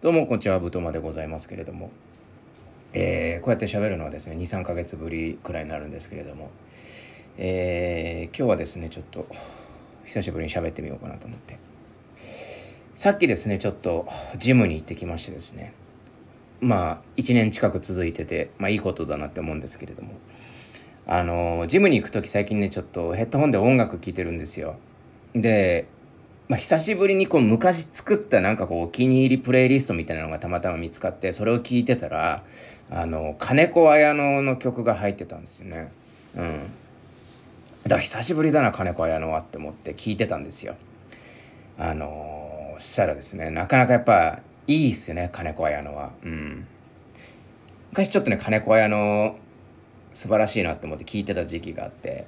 どうもこんにちはぶとまでございますけれども、えー、こうやって喋るのはですね23ヶ月ぶりくらいになるんですけれども、えー、今日はですねちょっと久しぶりに喋ってみようかなと思って。さっきですねちょっとジムに行ってきましてですね。まあ1年近く続いててまあいいことだなって思うんですけれども。あのジムに行く時最近ねちょっとヘッドホンで音楽聴いてるんですよ。でまあ、久しぶりにこう昔作ったなんかこうお気に入りプレイリストみたいなのがたまたま見つかってそれを聞いてたらあの金子綾乃の曲が入ってたんですよね。うん、だから久しぶりだな金子綾乃はって思って聞いてたんですよ。あのー、したらですねなかなかやっぱいいっすよね金子綾乃は。うん、昔ちょっとね金子綾乃素晴らしいなって思って聞いてた時期があって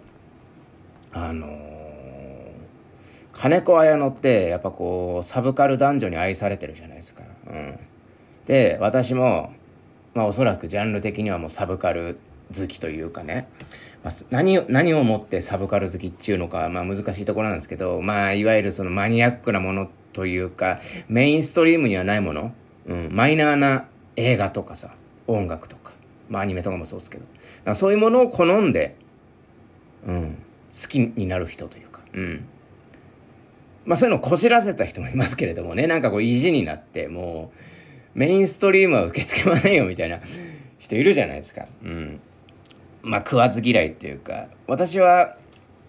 あのー金子綾乃ってやっぱこうサブカル男女に愛されてるじゃないですか。うん、で私も、まあ、おそらくジャンル的にはもうサブカル好きというかね、まあ、何を何をもってサブカル好きっていうのか、まあ、難しいところなんですけど、まあ、いわゆるそのマニアックなものというかメインストリームにはないもの、うん、マイナーな映画とかさ音楽とか、まあ、アニメとかもそうですけど。そういうものを好んで、うん、好きになる人というか。うん。まあそういうのをこじらせた人もいますけれどもね、なんかこう意地になって、もうメインストリームは受け付けませんよみたいな人いるじゃないですか。うん。まあ食わず嫌いっていうか、私は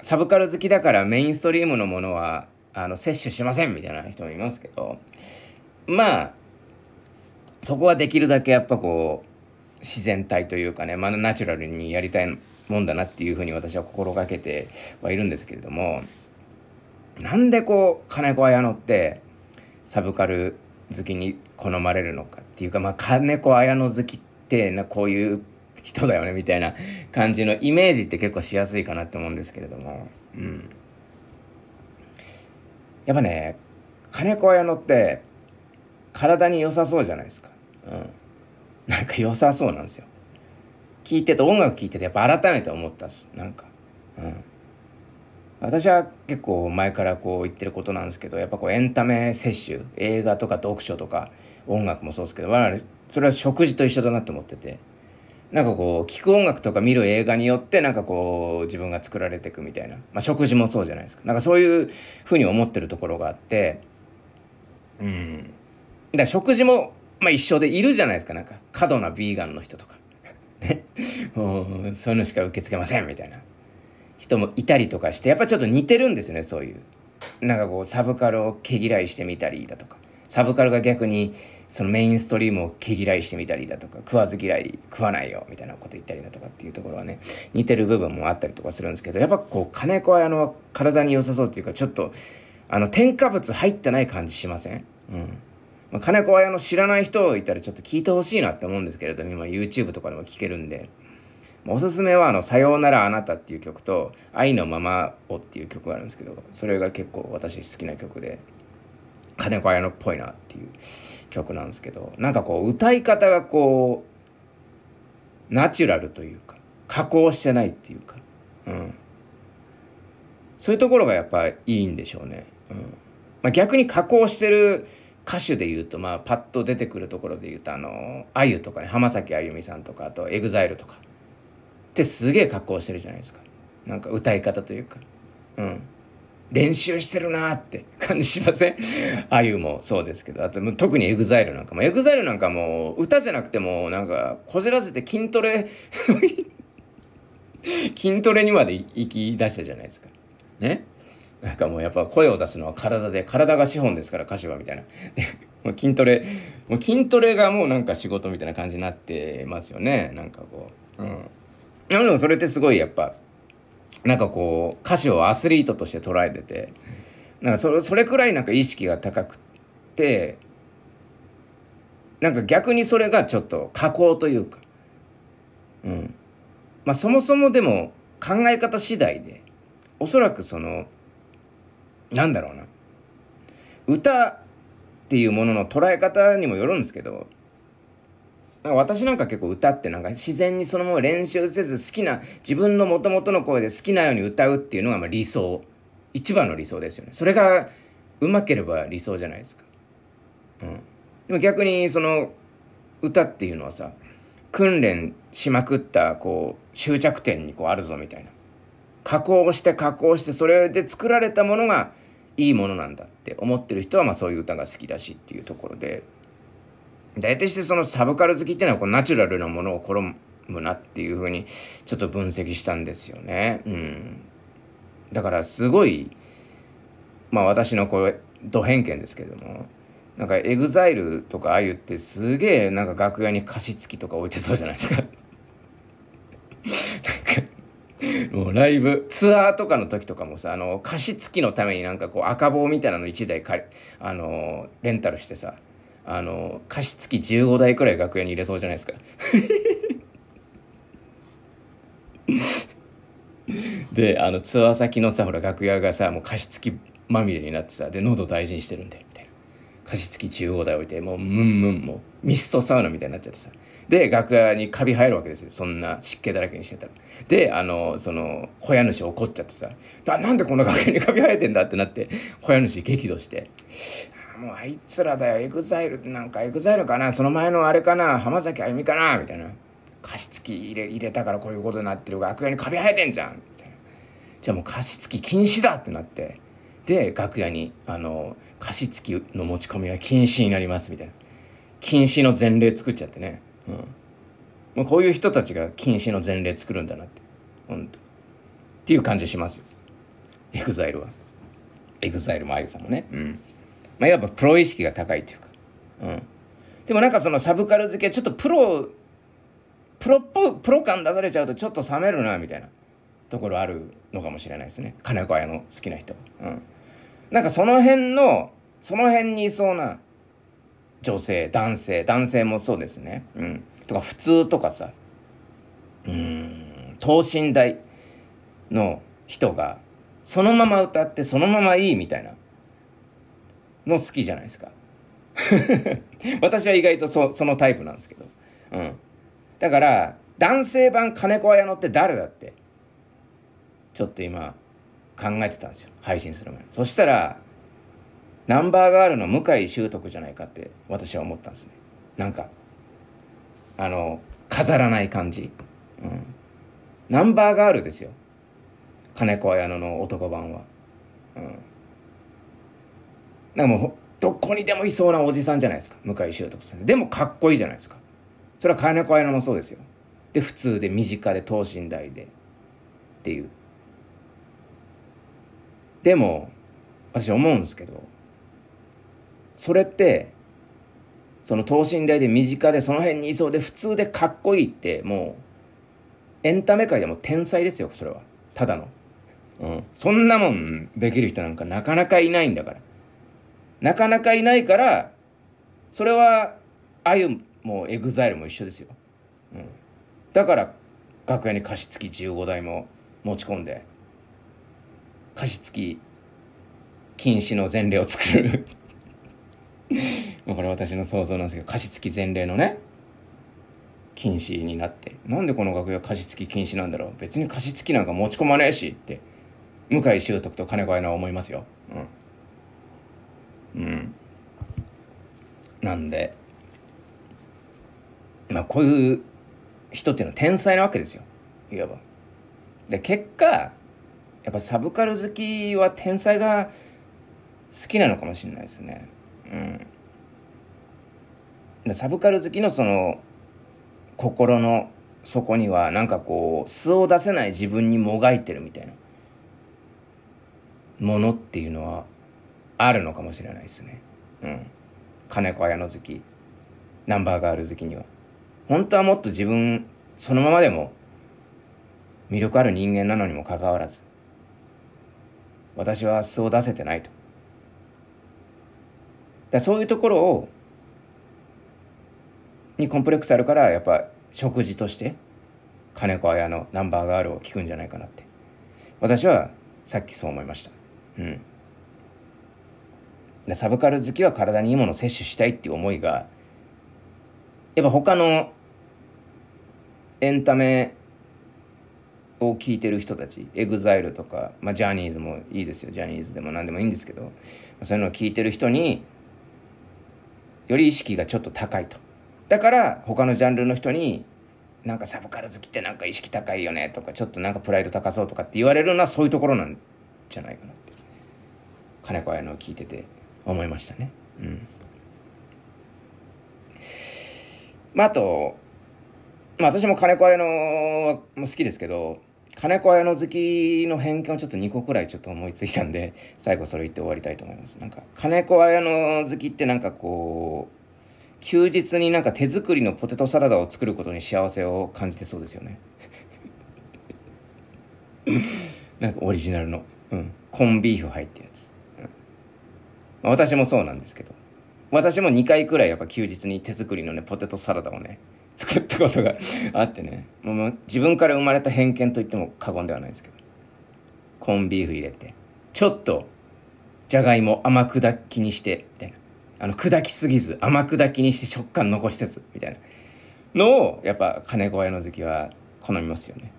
サブカル好きだからメインストリームのものはあの摂取しませんみたいな人もいますけど、まあ、そこはできるだけやっぱこう、自然体というかね、まあナチュラルにやりたいもんだなっていうふうに私は心がけてはいるんですけれども、なんでこう金子綾乃ってサブカル好きに好まれるのかっていうかまあ金子綾乃好きってなこういう人だよねみたいな感じのイメージって結構しやすいかなって思うんですけれども。うん。やっぱね金子綾乃って体に良さそうじゃないですか。うん。なんか良さそうなんですよ。聞いてて音楽聴いててやっぱ改めて思ったっす。なんか。うん。私は結構前からこう言ってることなんですけどやっぱこうエンタメ摂取映画とか読書とか音楽もそうですけど我々それは食事と一緒だなって思っててなんかこう聴く音楽とか見る映画によってなんかこう自分が作られていくみたいな、まあ、食事もそうじゃないですか。なんかそういうふうに思ってるところがあってうん。だから食事もまあ一緒でいるじゃないですか。なんか過度なヴィーガンの人とか。ね。もうそういうのしか受け付けませんみたいな人もいたりとかしてやっぱちょっと似てるんですよねそういう。なんかこうサブカルを毛嫌いしてみたりだとか。サブカルが逆にそのメインストリームを毛嫌いしてみたりだとか。食わず嫌い食わないよみたいなこと言ったりだとかっていうところはね似てる部分もあったりとかするんですけどやっぱこう金子綾乃は体に良さそうっていうかちょっとあの添加物入ってない感じしません？うん。ま、金子綾乃知らない人いたらちょっと聞いてほしいなって思うんですけれども今 YouTube とかでも聞けるんで。おすすめはあの「さようならあなた」っていう曲と「愛のままを」っていう曲があるんですけどそれが結構私好きな曲で金子綾乃っぽいなっていう曲なんですけどなんかこう歌い方がこうナチュラルというか加工してないっていうか、うん、そういうところがやっぱいいんでしょうね。うん。まあ、逆に加工してる歌手で言うとまあパッと出てくるところで言うとあのあゆとかね浜崎あゆみさんとかあと EXILE とか。ってすげえ格好してるじゃないですか。なんか歌い方というか。うん。練習してるなって感じしません？あゆもそうですけど。あと特に EXILE なんかも。EXILE なんかもう歌じゃなくてもなんかこじらせて筋トレ 筋トレにまで行き出したじゃないですか。ね？なんかもうやっぱ声を出すのは体で体が資本ですから歌手はみたいな。もう筋トレもう筋トレがもうなんか仕事みたいな感じになってますよね。なんかこう。うんでもそれってすごいやっぱなんかこう歌詞をアスリートとして捉えててなんかそれそれくらいなんか意識が高くてなんか逆にそれがちょっと加工というかうん。まあそもそもでも考え方次第でおそらくそのなんだろうな。歌っていうものの捉え方にもよるんですけどなんか私なんか結構歌ってなんか自然にそのまま練習せず好きな自分の元々の声で好きなように歌うっていうのがま理想。一番の理想ですよね。それがうまければ理想じゃないですか。うん。でも逆にその歌っていうのはさ訓練しまくったこう終着点にこうあるぞみたいな。加工して加工してそれで作られたものがいいものなんだって思ってる人はまあそういう歌が好きだしっていうところで。大体してそのサブカル好きっていうのはこうナチュラルなものを好むなっていうふうにちょっと分析したんですよね。うん、だからすごいまあ私のこうド偏見ですけどもなんかエグザイルとかああいうってすげえなんか楽屋に加湿器とか置いてそうじゃないですか。もうライブツアーとかの時とかもさあの加湿器のためになんかこう赤帽みたいなの1台かあのレンタルしてさあの加湿器15台くらい楽屋に入れそうじゃないですか。であのツアー先のさほら楽屋がさもう加湿器まみれになってさで喉大事にしてるんでみたいな。加湿器15台置いてもうムンムンもうミストサウナみたいになっちゃってさ。で楽屋にカビ生えるわけですよ。そんな湿気だらけにしてたら。であのその小屋主怒っちゃってさ。なんでこんな楽屋にカビ生えてんだってなって小屋主激怒して。もうあいつらだよエグザイルなんかエグザイルかな？その前のあれかな？浜崎あゆみかな？みたいな。加湿器入れ入れたからこういうことになってる楽屋にカビ生えてんじゃん！みたいな。じゃあもう加湿器禁止だってなって。で楽屋にあの加湿器の持ち込みは禁止になります。みたいな。禁止の前例作っちゃってね。うん。もうこういう人たちが禁止の前例作るんだなって。本当っていう感じしますよ。エグザイルは。エグザイルもあゆさんもね。うん。まあいわばプロ意識が高いっていうか。うん。でもなんかそのサブカル付けちょっとプロプロっぽいプロ感出されちゃうとちょっと冷めるなみたいな。ところあるのかもしれないですね。金子屋の好きな人。うん。なんかその辺のその辺にいそうな女性男性男性もそうですね。うん。とか普通とかさ。うん。等身大の人がそのまま歌ってそのままいいみたいな。の好きじゃないですか。私は意外とそそのタイプなんですけど。うん。だから男性版金子綾乃って誰だってちょっと今考えてたんですよ。配信する前に。そしたらナンバーガールの向井秀徳じゃないかって私は思ったんですね。なんかあの飾らない感じ、うん、ナンバーガールですよ。金子綾乃の男版は、うん、なんかもうどこにでもいそうなおじさんじゃないですか。向井秀徳さん。でもかっこいいじゃないですか。それは金子綾乃もそうですよ。で普通で身近で等身大で。っていう。でも私思うんですけどそれってその等身大で身近でその辺にいそうで普通でかっこいいってもうエンタメ界でも天才ですよそれは。ただの、うん、そんなもんできる人なんかなかなかいないんだから。なかなかいないからそれはあゆもエグザイルも一緒ですよ、うん、だから楽屋に加湿器15台も持ち込んで加湿器禁止の前例を作る。これ私の想像なんですけど加湿器前例のね禁止になってなんでこの楽屋加湿器禁止なんだろう。別に加湿器なんか持ち込まねえしって向井秀徳と金子愛菜は思いますよ。うん、うん、なんでまあこういう人っていうのは天才なわけですよいわば。で結果やっぱサブカル好きは天才が好きなのかもしれないですね。うんで。サブカル好きのその心の底にはなんかこう素を出せない自分にもがいてるみたいなものっていうのはあるのかもしれないですね。うん。金子綾乃好きナンバーガール好きには。本当はもっと自分そのままでも魅力ある人間なのにもかかわらず私は素を出せてないと。だそういうところをにコンプレックスあるからやっぱ食事として金子綾のナンバーガールを聞くんじゃないかなって私はさっきそう思いましたうんでサブカル好きは体にいいものを摂取したいっていう思いがやっぱ他のエンタメを聞いてる人たちエグザイルとか、まあ、ジャニーズもいいですよ。ジャニーズでも何でもいいんですけどそういうのを聞いてる人により意識がちょっと高いと。だから他のジャンルの人になんかサブカル好きってなんか意識高いよねとかちょっとなんかプライド高そうとかって言われるのはそういうところなんじゃないかなって。カネコアヤノを聞いてて。思いましたね。うん。まああとまあ私も金子綾乃も好きですけど金子綾乃好きの偏見をちょっと2個くらいちょっと思いついたんで 最後それ言って終わりたいと思います。なんか金子綾乃好きってなんかこう休日になんか手作りのポテトサラダを作ることに幸せを感じてそうですよね。なんかオリジナルの、うん、コンビーフ入ってやつ、うん、私もそうなんですけど。私も2回くらいやっぱ休日に手作りのねポテトサラダをね作ったことが あってね。もう自分から生まれた偏見と言っても過言ではないですけど。コンビーフ入れてちょっとじゃがいも甘砕きにしてみたいな。あの、砕きすぎず、甘砕きにして食感残しつつ、みたいな。のを、やっぱ、金子屋の好きは好みますよね。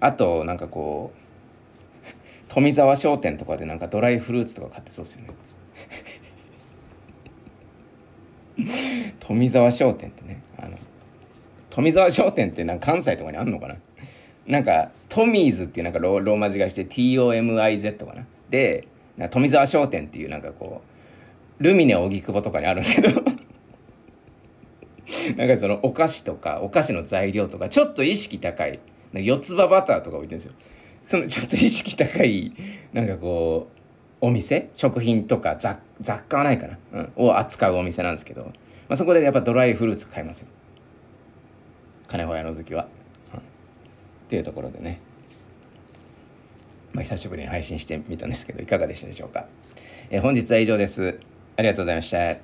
あと、なんかこう、富沢商店とかでなんかドライフルーツとか買ってそうですよね。富沢商店ってね、あの、富沢商店ってなんか関西とかにあんのかな？なんか、トミーズっていうなんかローマ字がして TOMIZ かな？で、富沢商店っていうなんかこう、ルミネ荻窪とかにあるんですけど なんかそのお菓子とかお菓子の材料とかちょっと意識高い四つ葉バターとか置いてるんですよそのちょっと意識高いなんかこうお店？食品とか雑雑貨はないかな、うん、を扱うお店なんですけど、まあ、そこでやっぱドライフルーツ買いますよ。金穂屋の好きは、うん、っていうところでね。まあ久しぶりに配信してみたんですけどいかがでしたでしょうか、えー、本日は以上です。ありがとうございました。